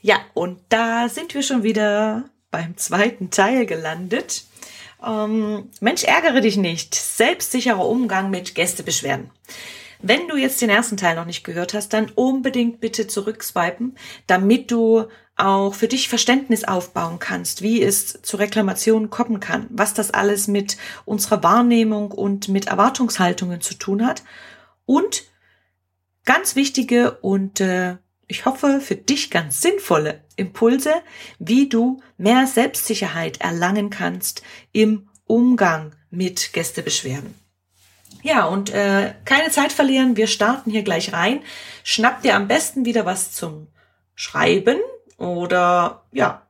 Ja, und da sind wir schon wieder beim zweiten Teil gelandet. Ähm, Mensch, ärgere dich nicht. Selbstsicherer Umgang mit Gästebeschwerden. Wenn du jetzt den ersten Teil noch nicht gehört hast, dann unbedingt bitte zurückswipen, damit du auch für dich Verständnis aufbauen kannst, wie es zu Reklamationen kommen kann, was das alles mit unserer Wahrnehmung und mit Erwartungshaltungen zu tun hat und ganz wichtige und äh, ich hoffe für dich ganz sinnvolle Impulse, wie du mehr Selbstsicherheit erlangen kannst im Umgang mit Gästebeschwerden. Ja, und äh, keine Zeit verlieren, wir starten hier gleich rein. Schnapp dir am besten wieder was zum Schreiben oder ja,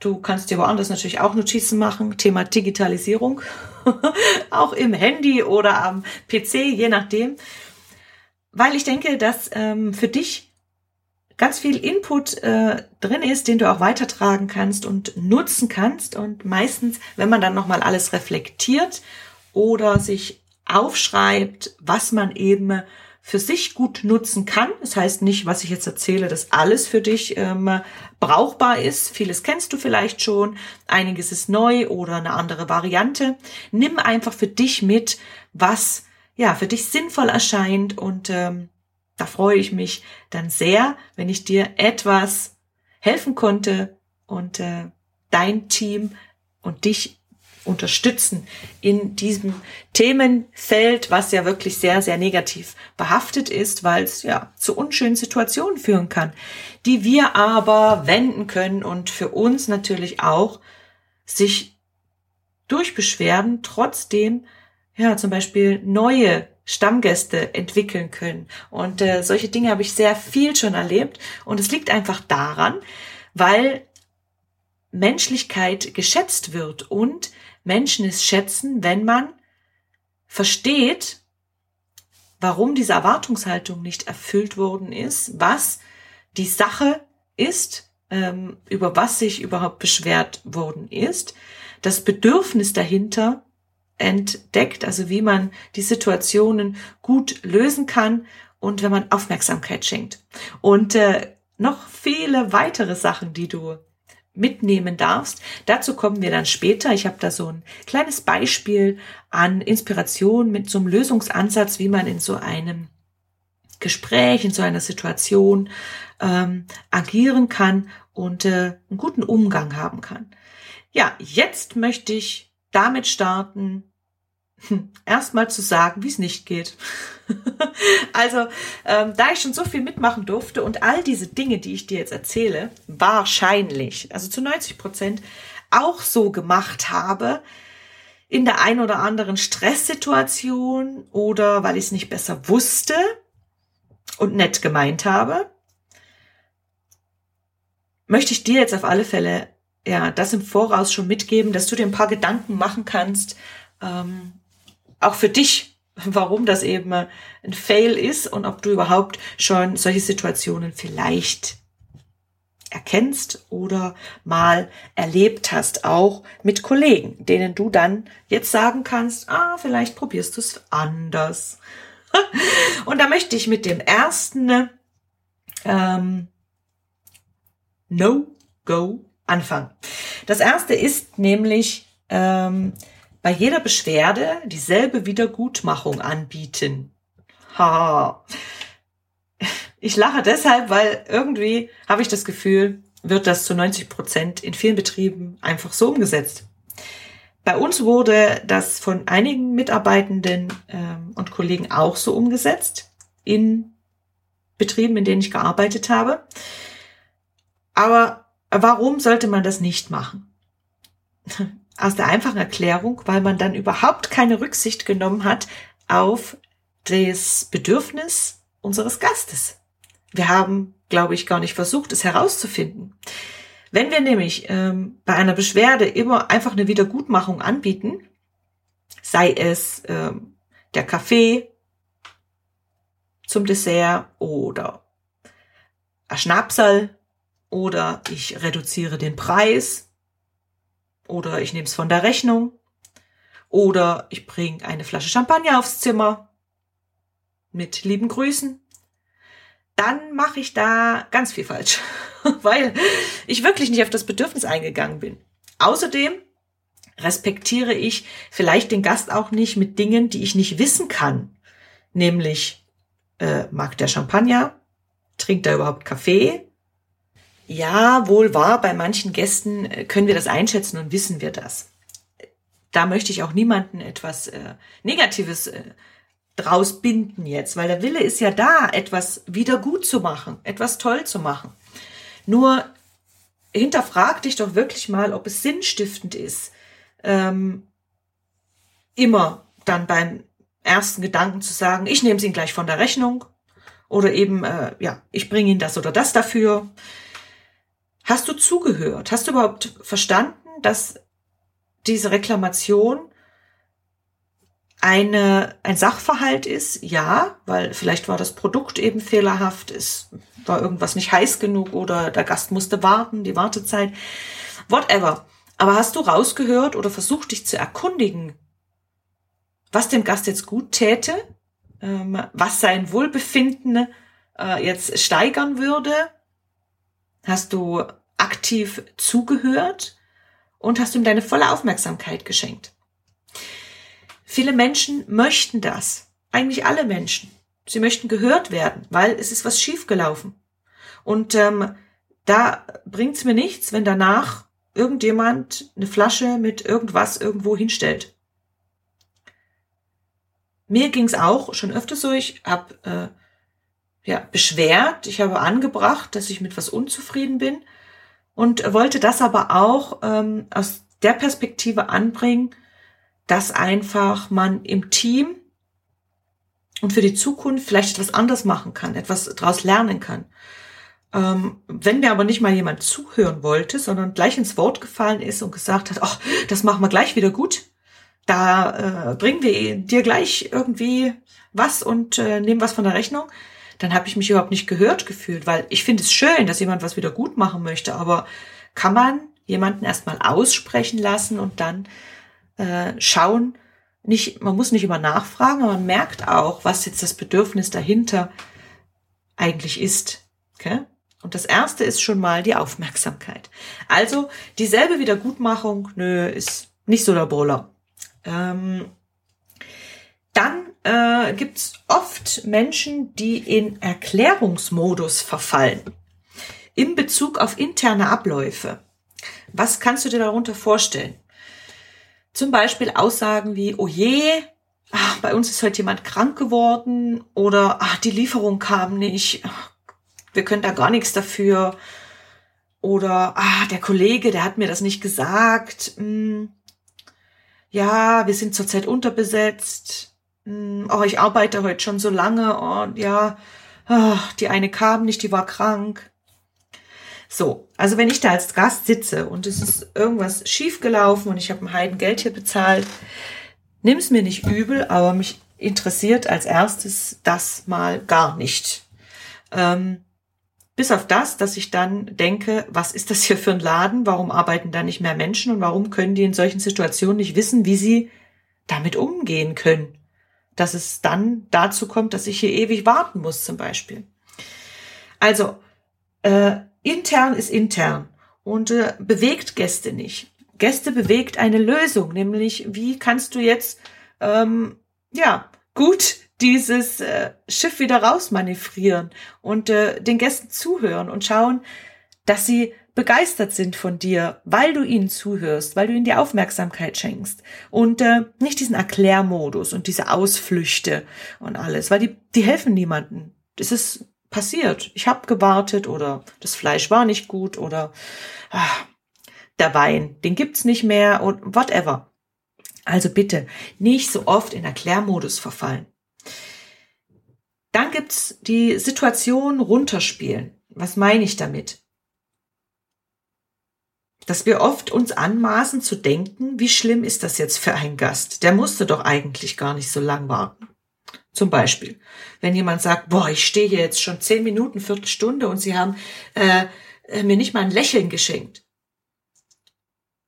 du kannst dir woanders natürlich auch Notizen machen. Thema Digitalisierung, auch im Handy oder am PC, je nachdem. Weil ich denke, dass ähm, für dich ganz viel Input äh, drin ist, den du auch weitertragen kannst und nutzen kannst. Und meistens, wenn man dann nochmal alles reflektiert oder sich aufschreibt, was man eben für sich gut nutzen kann. Das heißt nicht, was ich jetzt erzähle, dass alles für dich ähm, brauchbar ist. Vieles kennst du vielleicht schon, einiges ist neu oder eine andere Variante. Nimm einfach für dich mit, was ja für dich sinnvoll erscheint und ähm, da freue ich mich dann sehr, wenn ich dir etwas helfen konnte und äh, dein Team und dich unterstützen in diesem Themenfeld, was ja wirklich sehr, sehr negativ behaftet ist, weil es ja zu unschönen Situationen führen kann, die wir aber wenden können und für uns natürlich auch sich durch Beschwerden trotzdem ja zum Beispiel neue Stammgäste entwickeln können. Und äh, solche Dinge habe ich sehr viel schon erlebt. Und es liegt einfach daran, weil Menschlichkeit geschätzt wird und Menschen es schätzen, wenn man versteht, warum diese Erwartungshaltung nicht erfüllt worden ist, was die Sache ist, ähm, über was sich überhaupt beschwert worden ist, das Bedürfnis dahinter entdeckt, also wie man die Situationen gut lösen kann und wenn man Aufmerksamkeit schenkt. Und äh, noch viele weitere Sachen, die du mitnehmen darfst. Dazu kommen wir dann später. Ich habe da so ein kleines Beispiel an Inspiration mit so einem Lösungsansatz, wie man in so einem Gespräch, in so einer Situation ähm, agieren kann und äh, einen guten Umgang haben kann. Ja, jetzt möchte ich damit starten, hm, erstmal zu sagen, wie es nicht geht. also, ähm, da ich schon so viel mitmachen durfte und all diese Dinge, die ich dir jetzt erzähle, wahrscheinlich, also zu 90 Prozent, auch so gemacht habe, in der ein oder anderen Stresssituation oder weil ich es nicht besser wusste und nett gemeint habe, möchte ich dir jetzt auf alle Fälle ja das im Voraus schon mitgeben, dass du dir ein paar Gedanken machen kannst, ähm, auch für dich, warum das eben ein Fail ist und ob du überhaupt schon solche Situationen vielleicht erkennst oder mal erlebt hast, auch mit Kollegen, denen du dann jetzt sagen kannst, ah, vielleicht probierst du es anders. und da möchte ich mit dem ersten ähm, No-Go anfangen. Das erste ist nämlich ähm, bei jeder Beschwerde dieselbe Wiedergutmachung anbieten. Ha. Ich lache deshalb, weil irgendwie habe ich das Gefühl, wird das zu 90 Prozent in vielen Betrieben einfach so umgesetzt. Bei uns wurde das von einigen Mitarbeitenden ähm, und Kollegen auch so umgesetzt in Betrieben, in denen ich gearbeitet habe. Aber warum sollte man das nicht machen? Aus der einfachen Erklärung, weil man dann überhaupt keine Rücksicht genommen hat auf das Bedürfnis unseres Gastes. Wir haben, glaube ich, gar nicht versucht, es herauszufinden. Wenn wir nämlich ähm, bei einer Beschwerde immer einfach eine Wiedergutmachung anbieten, sei es ähm, der Kaffee zum Dessert oder ein Schnapsal oder ich reduziere den Preis oder ich nehme es von der Rechnung oder ich bringe eine Flasche Champagner aufs Zimmer mit lieben Grüßen, dann mache ich da ganz viel falsch, weil ich wirklich nicht auf das Bedürfnis eingegangen bin. Außerdem respektiere ich vielleicht den Gast auch nicht mit Dingen, die ich nicht wissen kann, nämlich äh, mag der Champagner, trinkt er überhaupt Kaffee? Ja, wohl wahr, bei manchen Gästen äh, können wir das einschätzen und wissen wir das. Da möchte ich auch niemanden etwas äh, Negatives äh, draus binden jetzt, weil der Wille ist ja da, etwas wieder gut zu machen, etwas toll zu machen. Nur hinterfrag dich doch wirklich mal, ob es sinnstiftend ist, ähm, immer dann beim ersten Gedanken zu sagen, ich nehme es Ihnen gleich von der Rechnung oder eben, äh, ja, ich bringe Ihnen das oder das dafür. Hast du zugehört? Hast du überhaupt verstanden, dass diese Reklamation eine, ein Sachverhalt ist? Ja, weil vielleicht war das Produkt eben fehlerhaft, es war irgendwas nicht heiß genug oder der Gast musste warten, die Wartezeit, whatever. Aber hast du rausgehört oder versucht dich zu erkundigen, was dem Gast jetzt gut täte, ähm, was sein Wohlbefinden äh, jetzt steigern würde? Hast du aktiv zugehört und hast ihm deine volle Aufmerksamkeit geschenkt? Viele Menschen möchten das. Eigentlich alle Menschen. Sie möchten gehört werden, weil es ist was schiefgelaufen. Und ähm, da bringt's mir nichts, wenn danach irgendjemand eine Flasche mit irgendwas irgendwo hinstellt. Mir ging's auch schon öfter so, ich habe äh, ja, beschwert, ich habe angebracht, dass ich mit was unzufrieden bin und wollte das aber auch ähm, aus der Perspektive anbringen, dass einfach man im Team und für die Zukunft vielleicht etwas anders machen kann, etwas daraus lernen kann. Ähm, wenn mir aber nicht mal jemand zuhören wollte, sondern gleich ins Wort gefallen ist und gesagt hat, ach, das machen wir gleich wieder gut, da äh, bringen wir dir gleich irgendwie was und äh, nehmen was von der Rechnung, dann habe ich mich überhaupt nicht gehört gefühlt, weil ich finde es schön, dass jemand was wieder gut machen möchte, aber kann man jemanden erstmal aussprechen lassen und dann äh, schauen, nicht, man muss nicht immer nachfragen, aber man merkt auch, was jetzt das Bedürfnis dahinter eigentlich ist. Okay? Und das erste ist schon mal die Aufmerksamkeit. Also dieselbe Wiedergutmachung, nö, ist nicht so der Boller. Ähm, dann äh, gibt es oft Menschen, die in Erklärungsmodus verfallen in Bezug auf interne Abläufe. Was kannst du dir darunter vorstellen? Zum Beispiel Aussagen wie, oh je, ach, bei uns ist heute jemand krank geworden oder ach, die Lieferung kam nicht, wir können da gar nichts dafür. Oder ah, der Kollege, der hat mir das nicht gesagt. Hm, ja, wir sind zurzeit unterbesetzt. Hm, oh, ich arbeite heute schon so lange. Oh, ja, oh, die eine kam nicht, die war krank. So, also wenn ich da als Gast sitze und es ist irgendwas schiefgelaufen und ich habe ein Heidengeld hier bezahlt, nimm es mir nicht übel, aber mich interessiert als erstes das mal gar nicht. Ähm, bis auf das, dass ich dann denke, was ist das hier für ein Laden? Warum arbeiten da nicht mehr Menschen und warum können die in solchen Situationen nicht wissen, wie sie damit umgehen können? Dass es dann dazu kommt, dass ich hier ewig warten muss zum Beispiel. Also, äh, intern ist intern und äh, bewegt Gäste nicht. Gäste bewegt eine Lösung, nämlich wie kannst du jetzt ähm, ja gut dieses äh, Schiff wieder rausmanövrieren und äh, den Gästen zuhören und schauen, dass sie begeistert sind von dir, weil du ihnen zuhörst, weil du ihnen die Aufmerksamkeit schenkst und äh, nicht diesen Erklärmodus und diese Ausflüchte und alles, weil die die helfen niemanden. Das ist passiert. Ich habe gewartet oder das Fleisch war nicht gut oder ah, der Wein, den gibt's nicht mehr und whatever. Also bitte nicht so oft in Erklärmodus verfallen. Dann gibt's die Situation runterspielen. Was meine ich damit? Dass wir oft uns anmaßen zu denken, wie schlimm ist das jetzt für einen Gast? Der musste doch eigentlich gar nicht so lang warten. Zum Beispiel, wenn jemand sagt, boah, ich stehe hier jetzt schon zehn Minuten, Viertelstunde und Sie haben äh, mir nicht mal ein Lächeln geschenkt.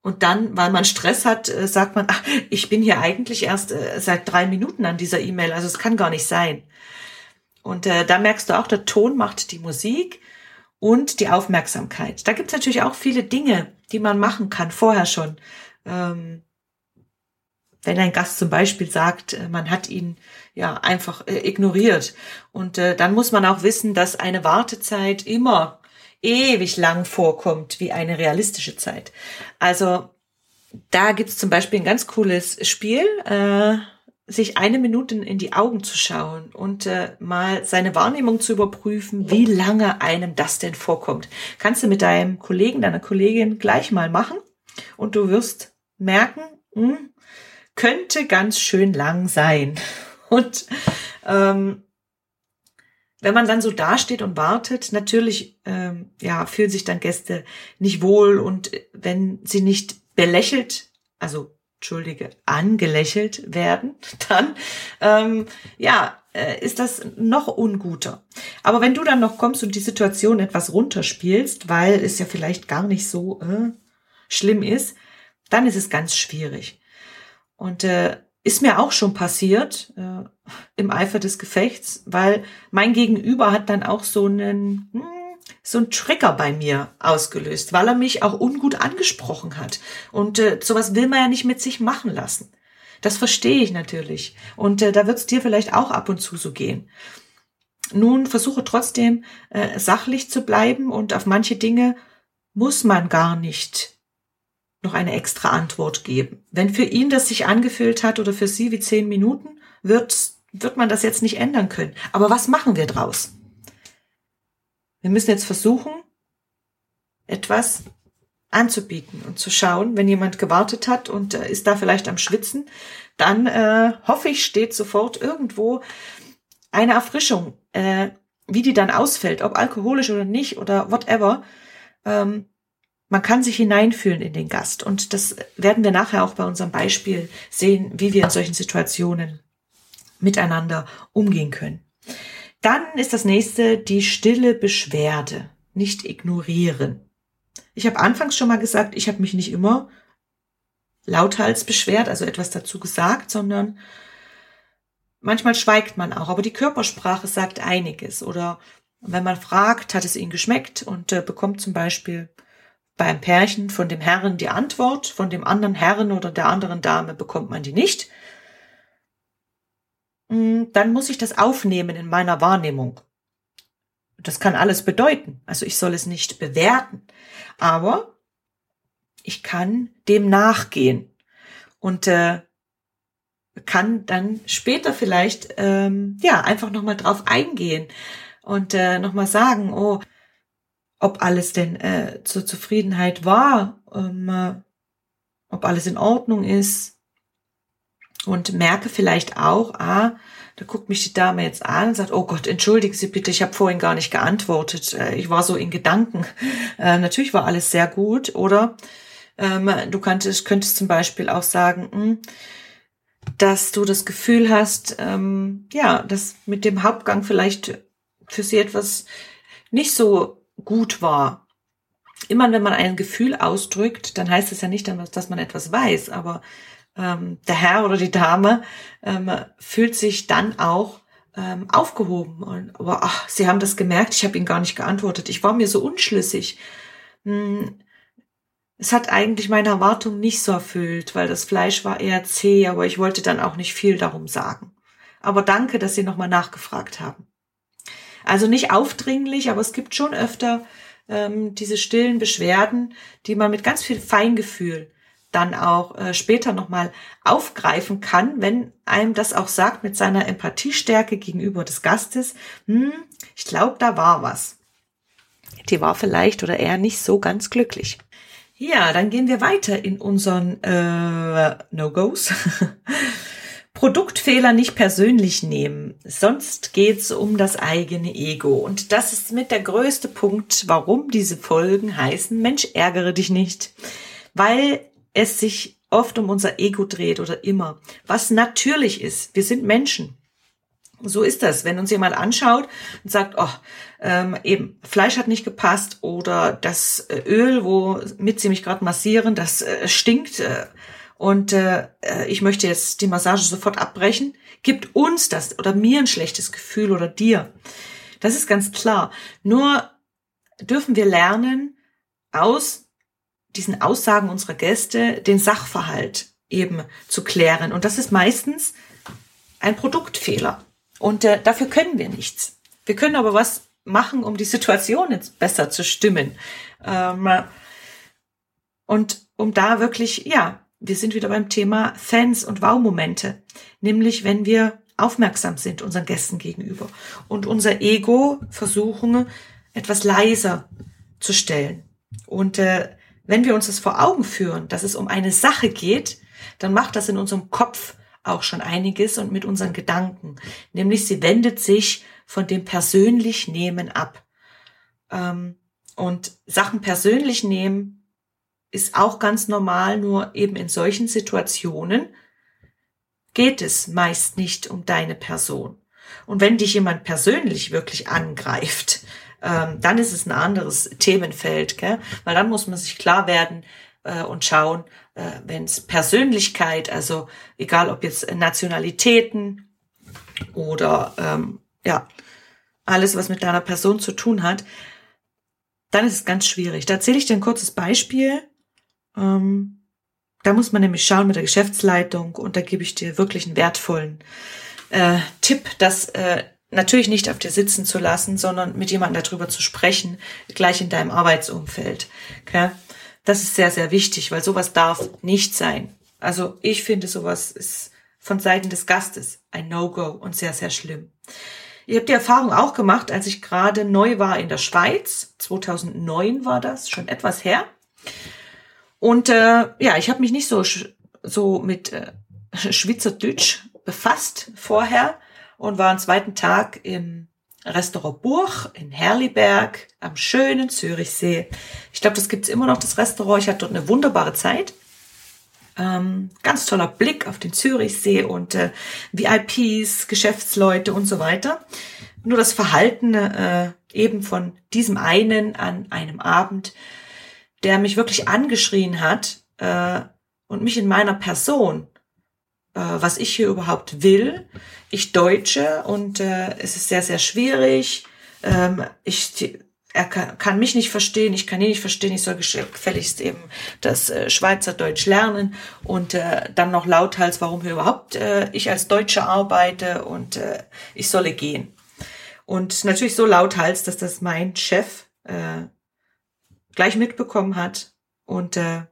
Und dann, weil man Stress hat, äh, sagt man, ach, ich bin hier eigentlich erst äh, seit drei Minuten an dieser E-Mail, also es kann gar nicht sein. Und äh, da merkst du auch, der Ton macht die Musik und die Aufmerksamkeit. Da gibt es natürlich auch viele Dinge, die man machen kann, vorher schon. Ähm, wenn ein Gast zum Beispiel sagt, äh, man hat ihn ja einfach äh, ignoriert. Und äh, dann muss man auch wissen, dass eine Wartezeit immer ewig lang vorkommt wie eine realistische Zeit. Also da gibt's zum Beispiel ein ganz cooles Spiel, äh, sich eine Minute in die Augen zu schauen und äh, mal seine Wahrnehmung zu überprüfen, wie lange einem das denn vorkommt. Kannst du mit deinem Kollegen, deiner Kollegin gleich mal machen und du wirst merken, mh, hm, könnte ganz schön lang sein. Und ähm, wenn man dann so dasteht und wartet, natürlich ähm, ja fühlen sich dann Gäste nicht wohl und wenn sie nicht belächelt, also entschuldige, angelächelt werden, dann ähm, ja äh, ist das noch unguter. Aber wenn du dann noch kommst und die Situation etwas runterspielst, weil es ja vielleicht gar nicht so äh, schlimm ist, dann ist es ganz schwierig. Und äh, ist mir auch schon passiert äh, im Eifer des Gefechts, weil mein Gegenüber hat dann auch so einen hm, so einen Trigger bei mir ausgelöst, weil er mich auch ungut angesprochen hat. Und äh, sowas will man ja nicht mit sich machen lassen. Das verstehe ich natürlich. Und äh, da wird es dir vielleicht auch ab und zu so gehen. Nun versuche trotzdem äh, sachlich zu bleiben und auf manche Dinge muss man gar nicht noch eine extra Antwort geben. Wenn für ihn das sich angefühlt hat oder für sie wie zehn Minuten, wird, wird man das jetzt nicht ändern können. Aber was machen wir draus? Wir müssen jetzt versuchen, etwas anzubieten und zu schauen, wenn jemand gewartet hat und äh, ist da vielleicht am Schwitzen, dann äh, hoffe ich, steht sofort irgendwo eine Erfrischung, äh, wie die dann ausfällt, ob alkoholisch oder nicht oder whatever. Ähm, man kann sich hineinfühlen in den Gast. Und das werden wir nachher auch bei unserem Beispiel sehen, wie wir in solchen Situationen miteinander umgehen können. Dann ist das nächste die stille Beschwerde. Nicht ignorieren. Ich habe anfangs schon mal gesagt, ich habe mich nicht immer lauthals beschwert, also etwas dazu gesagt, sondern manchmal schweigt man auch. Aber die Körpersprache sagt einiges. Oder wenn man fragt, hat es ihnen geschmeckt und äh, bekommt zum Beispiel beim Pärchen von dem Herrn die Antwort, von dem anderen Herrn oder der anderen Dame bekommt man die nicht. Mm, dann muss ich das aufnehmen in meiner Wahrnehmung. Das kann alles bedeuten. Also ich soll es nicht bewerten. Aber ich kann dem nachgehen und äh, kann dann später vielleicht ähm, ja einfach nochmal drauf eingehen und äh, nochmal sagen, oh, ob alles denn äh, zur Zufriedenheit war, ähm, äh, ob alles in Ordnung ist und merke vielleicht auch, ah, da guckt mich die Dame jetzt an und sagt, oh Gott, entschuldigen Sie bitte, ich habe vorhin gar nicht geantwortet, äh, ich war so in Gedanken. Äh, natürlich war alles sehr gut, oder ähm, du könntest, könntest zum Beispiel auch sagen, hm, dass du das Gefühl hast, ähm, ja, dass mit dem Hauptgang vielleicht für sie etwas nicht so gut war. Immer wenn man ein Gefühl ausdrückt, dann heißt es ja nicht, dass man etwas weiß, aber ähm, der Herr oder die Dame ähm, fühlt sich dann auch ähm, aufgehoben. Und, aber ach, sie haben das gemerkt, ich habe ihnen gar nicht geantwortet. Ich war mir so unschlüssig. Hm, es hat eigentlich meine Erwartung nicht so erfüllt, weil das Fleisch war eher zäh, aber ich wollte dann auch nicht viel darum sagen. Aber danke, dass Sie nochmal nachgefragt haben. Also nicht aufdringlich, aber es gibt schon öfter ähm, diese stillen Beschwerden, die man mit ganz viel Feingefühl dann auch äh, später nochmal aufgreifen kann, wenn einem das auch sagt mit seiner Empathiestärke gegenüber des Gastes, hm, ich glaube, da war was. Die war vielleicht oder eher nicht so ganz glücklich. Ja, dann gehen wir weiter in unseren äh, No-Gos. Produktfehler nicht persönlich nehmen, sonst geht's um das eigene Ego. Und das ist mit der größte Punkt, warum diese Folgen heißen, Mensch, ärgere dich nicht. Weil es sich oft um unser Ego dreht oder immer. Was natürlich ist, wir sind Menschen. So ist das. Wenn uns jemand anschaut und sagt, oh, ähm, eben Fleisch hat nicht gepasst oder das äh, Öl, womit sie mich gerade massieren, das äh, stinkt äh, und äh, äh, ich möchte jetzt die Massage sofort abbrechen, gibt uns das oder mir ein schlechtes Gefühl oder dir. Das ist ganz klar. Nur dürfen wir lernen, aus diesen Aussagen unserer Gäste den Sachverhalt eben zu klären. Und das ist meistens ein Produktfehler. Und äh, dafür können wir nichts. Wir können aber was machen, um die Situation jetzt besser zu stimmen. Ähm, und um da wirklich, ja, wir sind wieder beim Thema Fans und Wow-Momente. Nämlich, wenn wir aufmerksam sind unseren Gästen gegenüber und unser Ego versuchen, etwas leiser zu stellen. Und äh, wenn wir uns das vor Augen führen, dass es um eine Sache geht, dann macht das in unserem Kopf auch schon einiges und mit unseren Gedanken. Nämlich sie wendet sich von dem persönlich Nehmen ab. Ähm, und Sachen persönlich nehmen ist auch ganz normal, nur eben in solchen Situationen geht es meist nicht um deine Person. Und wenn dich jemand persönlich wirklich angreift, ähm, dann ist es ein anderes Themenfeld, gell? weil dann muss man sich klar werden äh, und schauen, äh, wenn es Persönlichkeit, also egal ob jetzt Nationalitäten oder ähm, ja, alles, was mit deiner Person zu tun hat, dann ist es ganz schwierig. Da erzähle ich dir ein kurzes Beispiel. Ähm, da muss man nämlich schauen mit der Geschäftsleitung und da gebe ich dir wirklich einen wertvollen äh, Tipp, das äh, natürlich nicht auf dir sitzen zu lassen, sondern mit jemandem darüber zu sprechen, gleich in deinem Arbeitsumfeld. Okay? Das ist sehr, sehr wichtig, weil sowas darf nicht sein. Also ich finde, sowas ist von Seiten des Gastes ein No-Go und sehr, sehr schlimm. Ich habe die Erfahrung auch gemacht, als ich gerade neu war in der Schweiz. 2009 war das, schon etwas her. Und äh, ja, ich habe mich nicht so so mit äh, Schweizerdeutsch befasst vorher und war am zweiten Tag im Restaurant Burg in Herliberg am schönen Zürichsee. Ich glaube, das gibt's immer noch, das Restaurant. Ich hatte dort eine wunderbare Zeit. Ähm, ganz toller Blick auf den Zürichsee und äh, VIPs, Geschäftsleute und so weiter. Nur das Verhalten äh, eben von diesem einen an einem Abend, der mich wirklich angeschrien hat äh, und mich in meiner Person was ich hier überhaupt will. Ich Deutsche und äh, es ist sehr, sehr schwierig. Ähm, ich, er kann, kann mich nicht verstehen, ich kann ihn nicht verstehen, ich soll gefälligst eben das äh, Schweizerdeutsch lernen und äh, dann noch lauthals, warum hier überhaupt äh, ich als Deutsche arbeite und äh, ich solle gehen. Und natürlich so lauthals, dass das mein Chef äh, gleich mitbekommen hat und äh,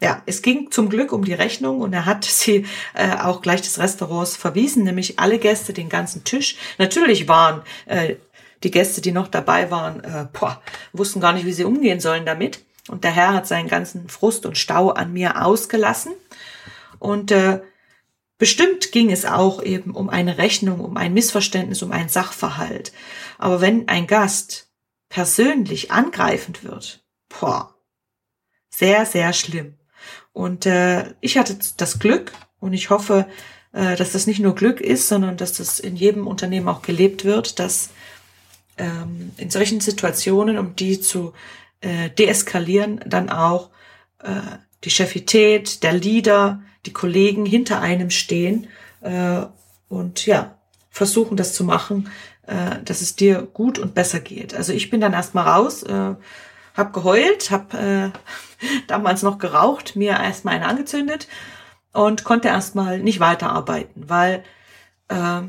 ja, es ging zum Glück um die Rechnung und er hat sie äh, auch gleich des Restaurants verwiesen, nämlich alle Gäste, den ganzen Tisch. Natürlich waren äh, die Gäste, die noch dabei waren, äh, boah, wussten gar nicht, wie sie umgehen sollen damit. Und der Herr hat seinen ganzen Frust und Stau an mir ausgelassen. Und äh, bestimmt ging es auch eben um eine Rechnung, um ein Missverständnis, um einen Sachverhalt. Aber wenn ein Gast persönlich angreifend wird, boah, sehr, sehr schlimm. Und äh, ich hatte das Glück und ich hoffe, äh, dass das nicht nur Glück ist, sondern dass das in jedem Unternehmen auch gelebt wird, dass ähm, in solchen Situationen, um die zu äh, deeskalieren, dann auch äh, die Chefität, der Leader, die Kollegen hinter einem stehen äh, und ja, versuchen das zu machen, äh, dass es dir gut und besser geht. Also ich bin dann erstmal raus, äh, habe geheult, habe äh, damals noch geraucht, mir erstmal eine angezündet und konnte erstmal nicht weiterarbeiten, weil äh,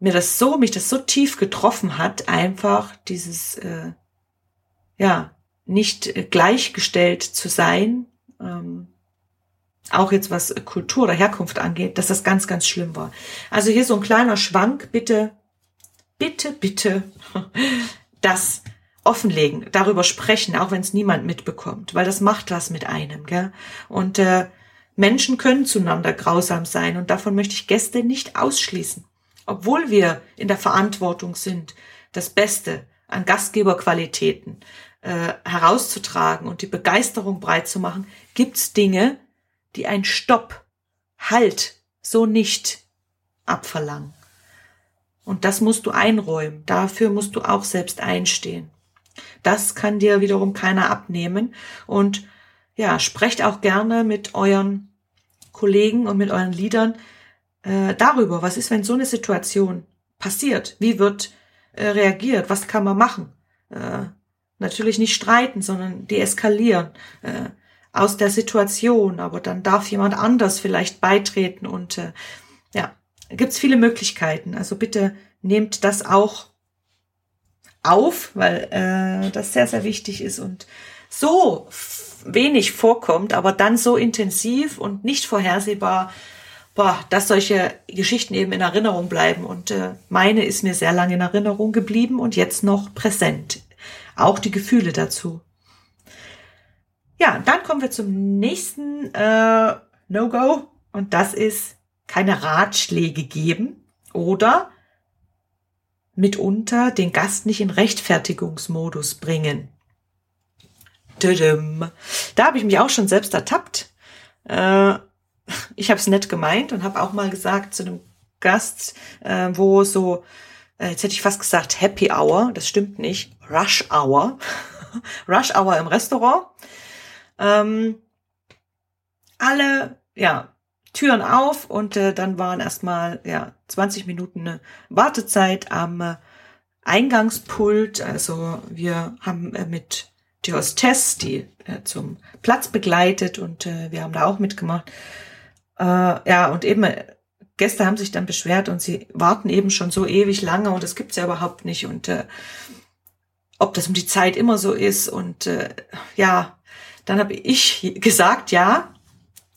mir das so, mich das so tief getroffen hat, einfach dieses, äh, ja, nicht gleichgestellt zu sein, ähm, auch jetzt was Kultur oder Herkunft angeht, dass das ganz, ganz schlimm war. Also hier so ein kleiner Schwank, bitte, bitte, bitte, das offenlegen, darüber sprechen, auch wenn es niemand mitbekommt, weil das macht was mit einem. Gell? Und äh, Menschen können zueinander grausam sein und davon möchte ich Gäste nicht ausschließen. Obwohl wir in der Verantwortung sind, das Beste an Gastgeberqualitäten äh, herauszutragen und die Begeisterung breit zu machen, gibt's Dinge, die ein Stopp, Halt, so nicht abverlangen. Und das musst du einräumen. Dafür musst du auch selbst einstehen. Das kann dir wiederum keiner abnehmen. Und ja, sprecht auch gerne mit euren Kollegen und mit euren Liedern äh, darüber, was ist, wenn so eine Situation passiert? Wie wird äh, reagiert? Was kann man machen? Äh, natürlich nicht streiten, sondern deeskalieren äh, aus der Situation. Aber dann darf jemand anders vielleicht beitreten und äh, ja, gibt's viele Möglichkeiten. Also bitte nehmt das auch auf, weil äh, das sehr, sehr wichtig ist und so wenig vorkommt, aber dann so intensiv und nicht vorhersehbar, boah, dass solche Geschichten eben in Erinnerung bleiben. Und äh, meine ist mir sehr lange in Erinnerung geblieben und jetzt noch präsent. Auch die Gefühle dazu. Ja, dann kommen wir zum nächsten äh, No-Go und das ist keine Ratschläge geben oder mitunter den Gast nicht in Rechtfertigungsmodus bringen. Da habe ich mich auch schon selbst ertappt. Äh, ich habe es nett gemeint und habe auch mal gesagt zu einem Gast, äh, wo so, äh, jetzt hätte ich fast gesagt Happy Hour, das stimmt nicht, Rush Hour, Rush Hour im Restaurant. Ähm, alle, ja, Türen auf und äh, dann waren erstmal ja 20 Minuten Wartezeit am äh, Eingangspult. Also wir haben äh, mit die Hostess, die äh, zum Platz begleitet und äh, wir haben da auch mitgemacht. Äh, ja, und eben äh, Gäste haben sich dann beschwert und sie warten eben schon so ewig lange und das gibt's ja überhaupt nicht und äh, ob das um die Zeit immer so ist und äh, ja, dann habe ich gesagt, ja,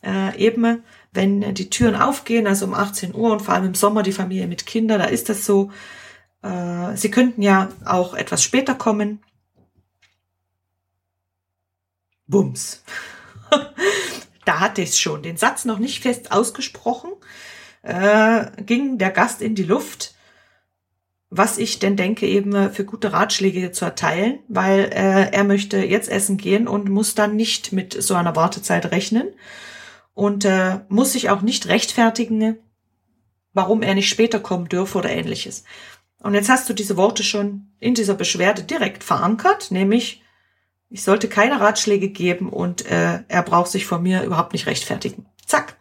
äh, eben wenn die Türen aufgehen, also um 18 Uhr und vor allem im Sommer die Familie mit Kindern, da ist das so. Äh, sie könnten ja auch etwas später kommen. Bums. da hatte ich es schon. Den Satz noch nicht fest ausgesprochen, äh, ging der Gast in die Luft, was ich denn denke, eben für gute Ratschläge zu erteilen, weil äh, er möchte jetzt essen gehen und muss dann nicht mit so einer Wartezeit rechnen und äh, muss sich auch nicht rechtfertigen, warum er nicht später kommen dürfe oder ähnliches. Und jetzt hast du diese Worte schon in dieser Beschwerde direkt verankert, nämlich ich sollte keine Ratschläge geben und äh, er braucht sich vor mir überhaupt nicht rechtfertigen. Zack.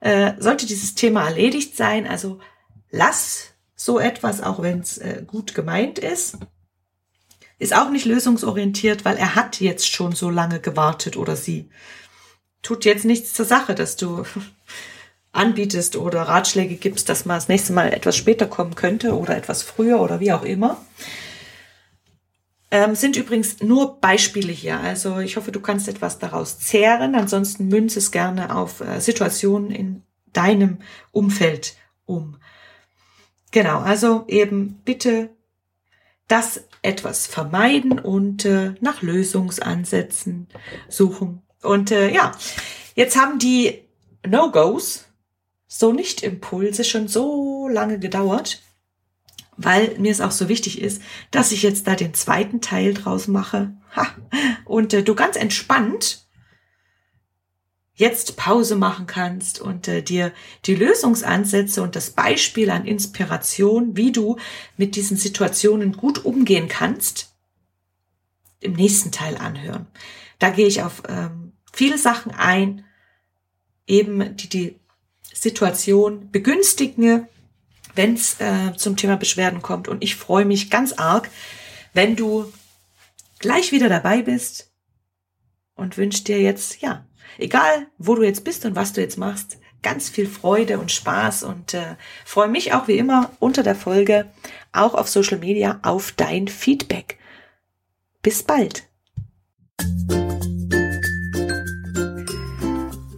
Äh, sollte dieses Thema erledigt sein, also lass so etwas, auch wenn es äh, gut gemeint ist, ist auch nicht lösungsorientiert, weil er hat jetzt schon so lange gewartet oder sie. Tut jetzt nichts zur Sache, dass du anbietest oder Ratschläge gibst, dass man das nächste Mal etwas später kommen könnte oder etwas früher oder wie auch immer. Ähm, sind übrigens nur Beispiele hier. Also ich hoffe, du kannst etwas daraus zehren. Ansonsten münze es gerne auf äh, Situationen in deinem Umfeld um. Genau, also eben bitte das etwas vermeiden und äh, nach Lösungsansätzen suchen. Und äh, ja, jetzt haben die No-Gos, so Nicht-Impulse schon so lange gedauert weil mir es auch so wichtig ist, dass ich jetzt da den zweiten Teil draus mache. Ha. Und äh, du ganz entspannt jetzt Pause machen kannst und äh, dir die Lösungsansätze und das Beispiel an Inspiration, wie du mit diesen Situationen gut umgehen kannst, im nächsten Teil anhören. Da gehe ich auf ähm, viele Sachen ein, eben die die Situation begünstigen wenn es äh, zum Thema Beschwerden kommt. Und ich freue mich ganz arg, wenn du gleich wieder dabei bist und wünsche dir jetzt, ja, egal wo du jetzt bist und was du jetzt machst, ganz viel Freude und Spaß und äh, freue mich auch wie immer unter der Folge auch auf Social Media auf dein Feedback. Bis bald.